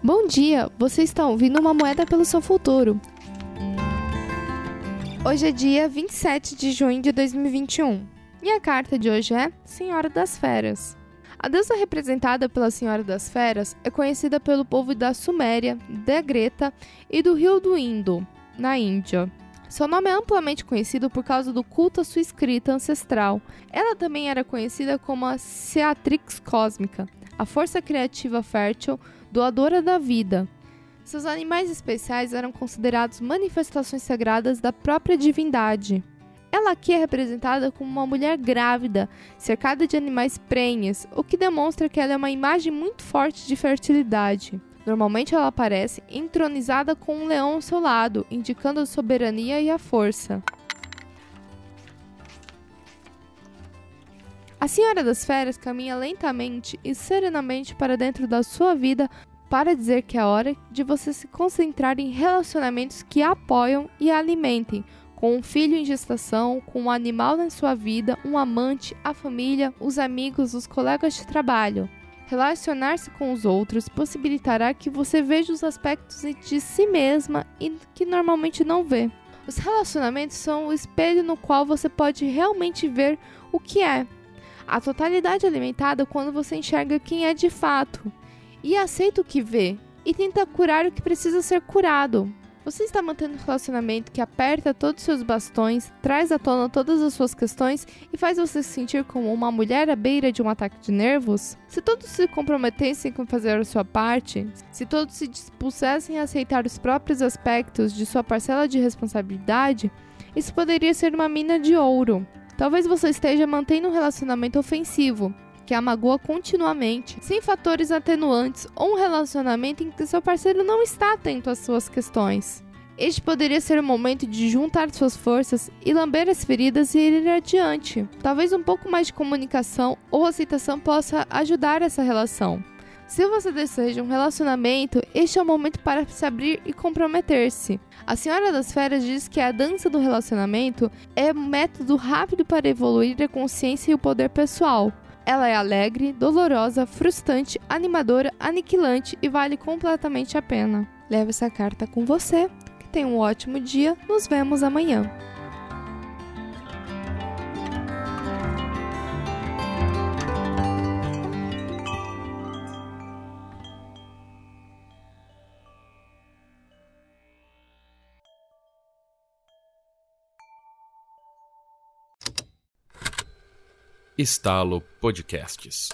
Bom dia, você está ouvindo uma moeda pelo seu futuro. Hoje é dia 27 de junho de 2021 e a carta de hoje é Senhora das Feras. A deusa representada pela Senhora das Feras é conhecida pelo povo da Suméria, da Greta e do Rio do Indo, na Índia. Seu nome é amplamente conhecido por causa do culto à sua escrita ancestral. Ela também era conhecida como a Seatrix Cósmica, a força criativa fértil, doadora da vida. Seus animais especiais eram considerados manifestações sagradas da própria divindade. Ela aqui é representada como uma mulher grávida, cercada de animais prenhes, o que demonstra que ela é uma imagem muito forte de fertilidade. Normalmente ela aparece entronizada com um leão ao seu lado, indicando a soberania e a força. A Senhora das Feras caminha lentamente e serenamente para dentro da sua vida para dizer que é hora de você se concentrar em relacionamentos que apoiam e alimentem, com um filho em gestação, com um animal na sua vida, um amante, a família, os amigos, os colegas de trabalho. Relacionar-se com os outros possibilitará que você veja os aspectos de si mesma e que normalmente não vê. Os relacionamentos são o espelho no qual você pode realmente ver o que é. A totalidade alimentada quando você enxerga quem é de fato e aceita o que vê e tenta curar o que precisa ser curado. Você está mantendo um relacionamento que aperta todos os seus bastões, traz à tona todas as suas questões e faz você se sentir como uma mulher à beira de um ataque de nervos? Se todos se comprometessem com fazer a sua parte, se todos se dispusessem a aceitar os próprios aspectos de sua parcela de responsabilidade, isso poderia ser uma mina de ouro. Talvez você esteja mantendo um relacionamento ofensivo, que a magoa continuamente, sem fatores atenuantes ou um relacionamento em que seu parceiro não está atento às suas questões. Este poderia ser o momento de juntar suas forças e lamber as feridas e ir adiante. Talvez um pouco mais de comunicação ou aceitação possa ajudar essa relação. Se você deseja um relacionamento, este é o momento para se abrir e comprometer-se. A Senhora das Feras diz que a dança do relacionamento é um método rápido para evoluir a consciência e o poder pessoal. Ela é alegre, dolorosa, frustrante, animadora, aniquilante e vale completamente a pena. Leve essa carta com você Tenha um ótimo dia. Nos vemos amanhã. Estalo Podcasts